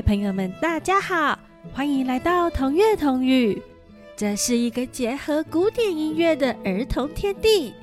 位朋友们，大家好，欢迎来到同乐同语。这是一个结合古典音乐的儿童天地。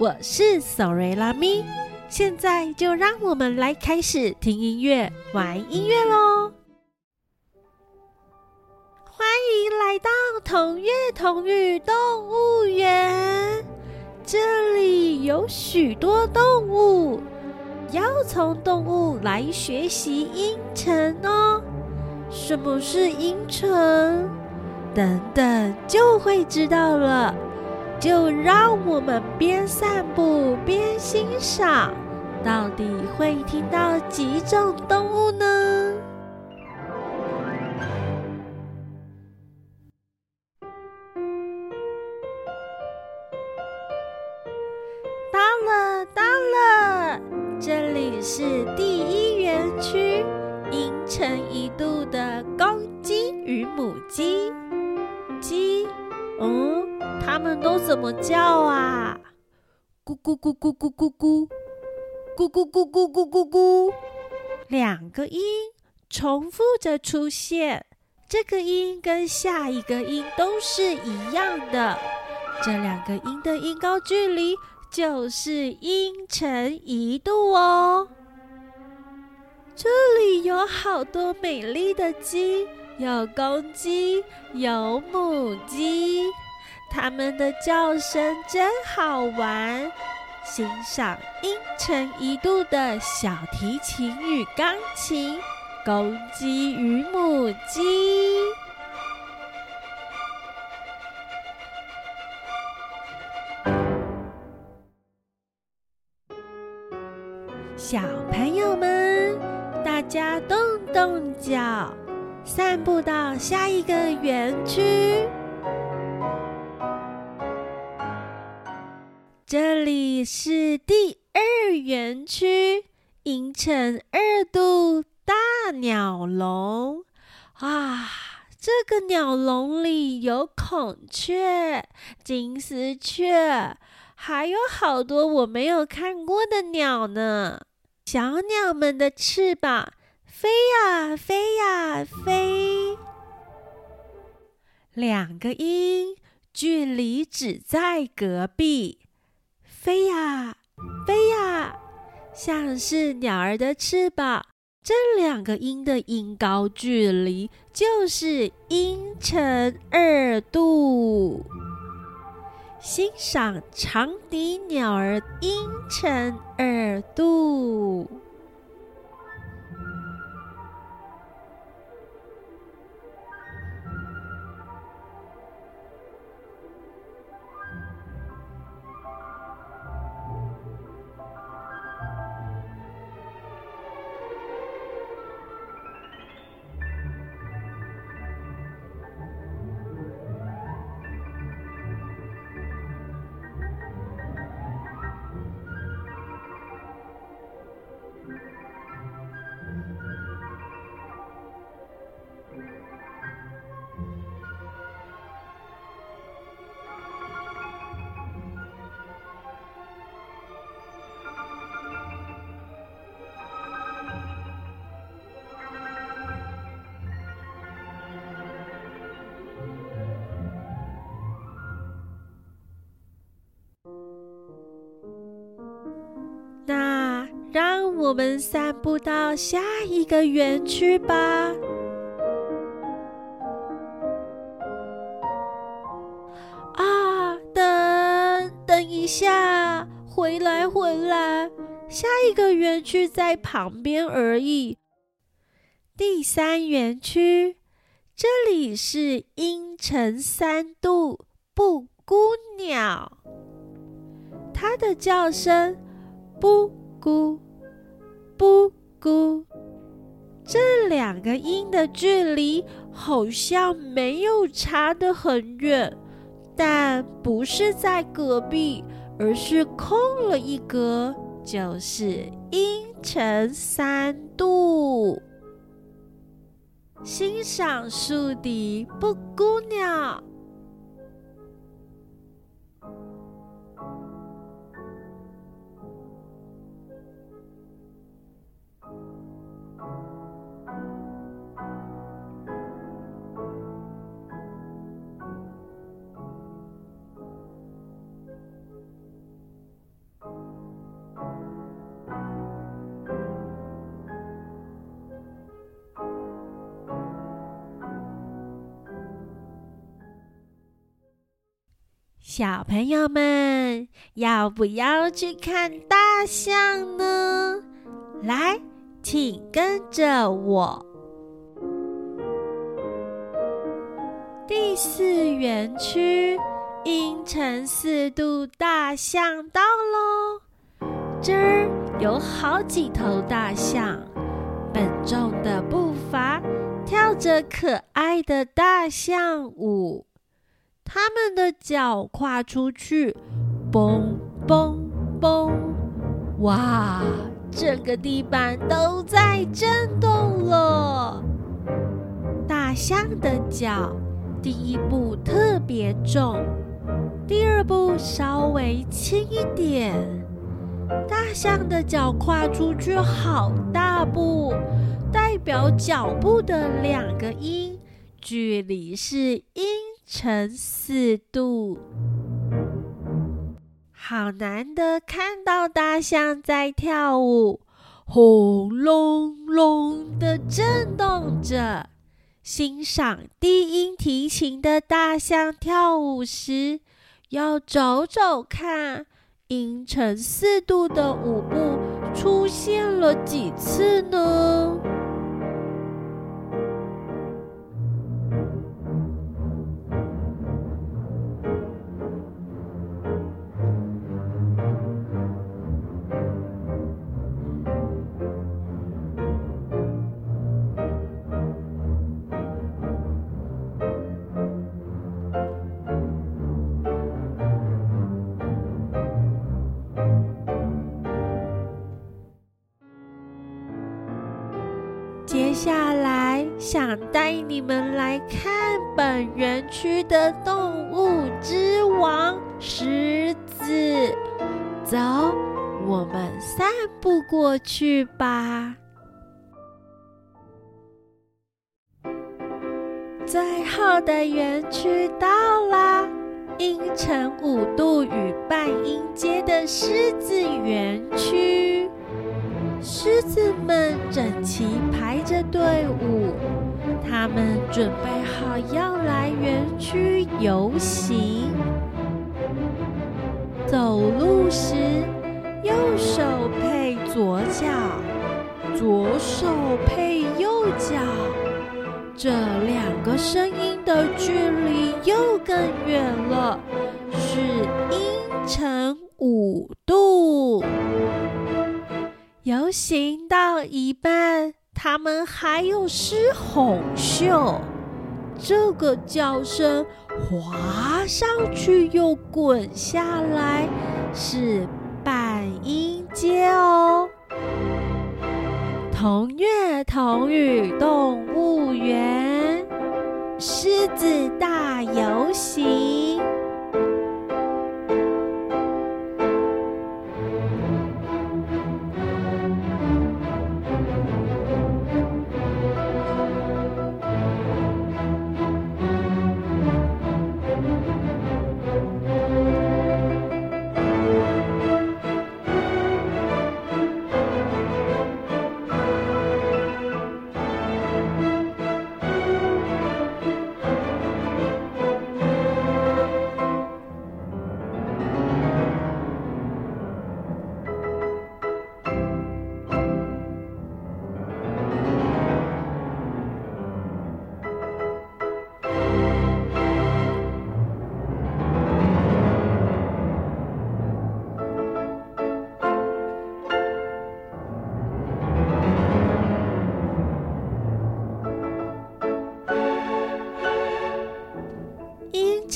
我是索瑞拉咪，现在就让我们来开始听音乐、玩音乐喽！欢迎来到同乐同语动物园，这里有许多动物。要从动物来学习音程哦。什么是音程？等等就会知道了。就让我们边散步边欣赏，到底会听到几种动物呢？是第一园区，阴沉一度的公鸡与母鸡。鸡，嗯，它们都怎么叫啊？咕咕咕咕咕咕咕，咕咕咕咕咕咕咕，两个音重复着出现，这个音跟下一个音都是一样的，这两个音的音高距离。就是音程一度哦。有好多美丽的鸡，有公鸡，有母鸡，它们的叫声真好玩。欣赏阴沉一度的小提琴与钢琴，公鸡与母鸡。小，家动动脚，散步到下一个园区。这里是第二园区，阴沉二度大鸟笼啊！这个鸟笼里有孔雀、金丝雀，还有好多我没有看过的鸟呢。小鸟们的翅膀飞呀飞呀飞，两个音距离只在隔壁，飞呀飞呀，像是鸟儿的翅膀。这两个音的音高距离就是音程二度。欣赏长笛鸟儿音程二度。我们散步到下一个园区吧。啊，等等一下，回来回来，下一个园区在旁边而已。第三园区，这里是阴沉三度布谷鸟，它的叫声。布谷布谷，这两个音的距离好像没有差得很远，但不是在隔壁，而是空了一格，就是音程三度。欣赏树底布谷鸟。小朋友们，要不要去看大象呢？来，请跟着我。第四园区，阴沉四度大象到喽！这儿有好几头大象，笨重的步伐，跳着可爱的大象舞。他们的脚跨出去，嘣嘣嘣！哇，整个地板都在震动了。大象的脚，第一步特别重，第二步稍微轻一点。大象的脚跨出去好大步，代表脚步的两个音，距离是音。乘四度，好难得看到大象在跳舞，轰隆隆的震动着。欣赏低音提琴的大象跳舞时，要找找看音程四度的舞步出现了几次呢？接下来想带你们来看本园区的动物之王狮子，走，我们散步过去吧。最后的园区到啦，阴沉五度与半阴阶的狮子园区。狮子们整齐排着队伍，他们准备好要来园区游行。走路时，右手配左脚，左手配右脚，这两个声音的距离又更远了，是音程五度。游行到一半，他们还有狮吼秀。这个叫声滑上去又滚下来，是半音阶哦。同月同语动物园，狮子大游行。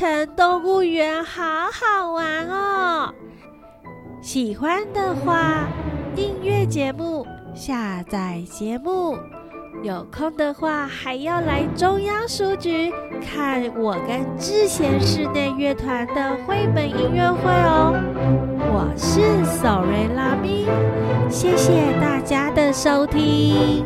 城动物园好好玩哦！喜欢的话，订阅节目，下载节目。有空的话，还要来中央书局看我跟智贤室内乐团的绘本音乐会哦。我是 Sorry 拉咪，谢谢大家的收听。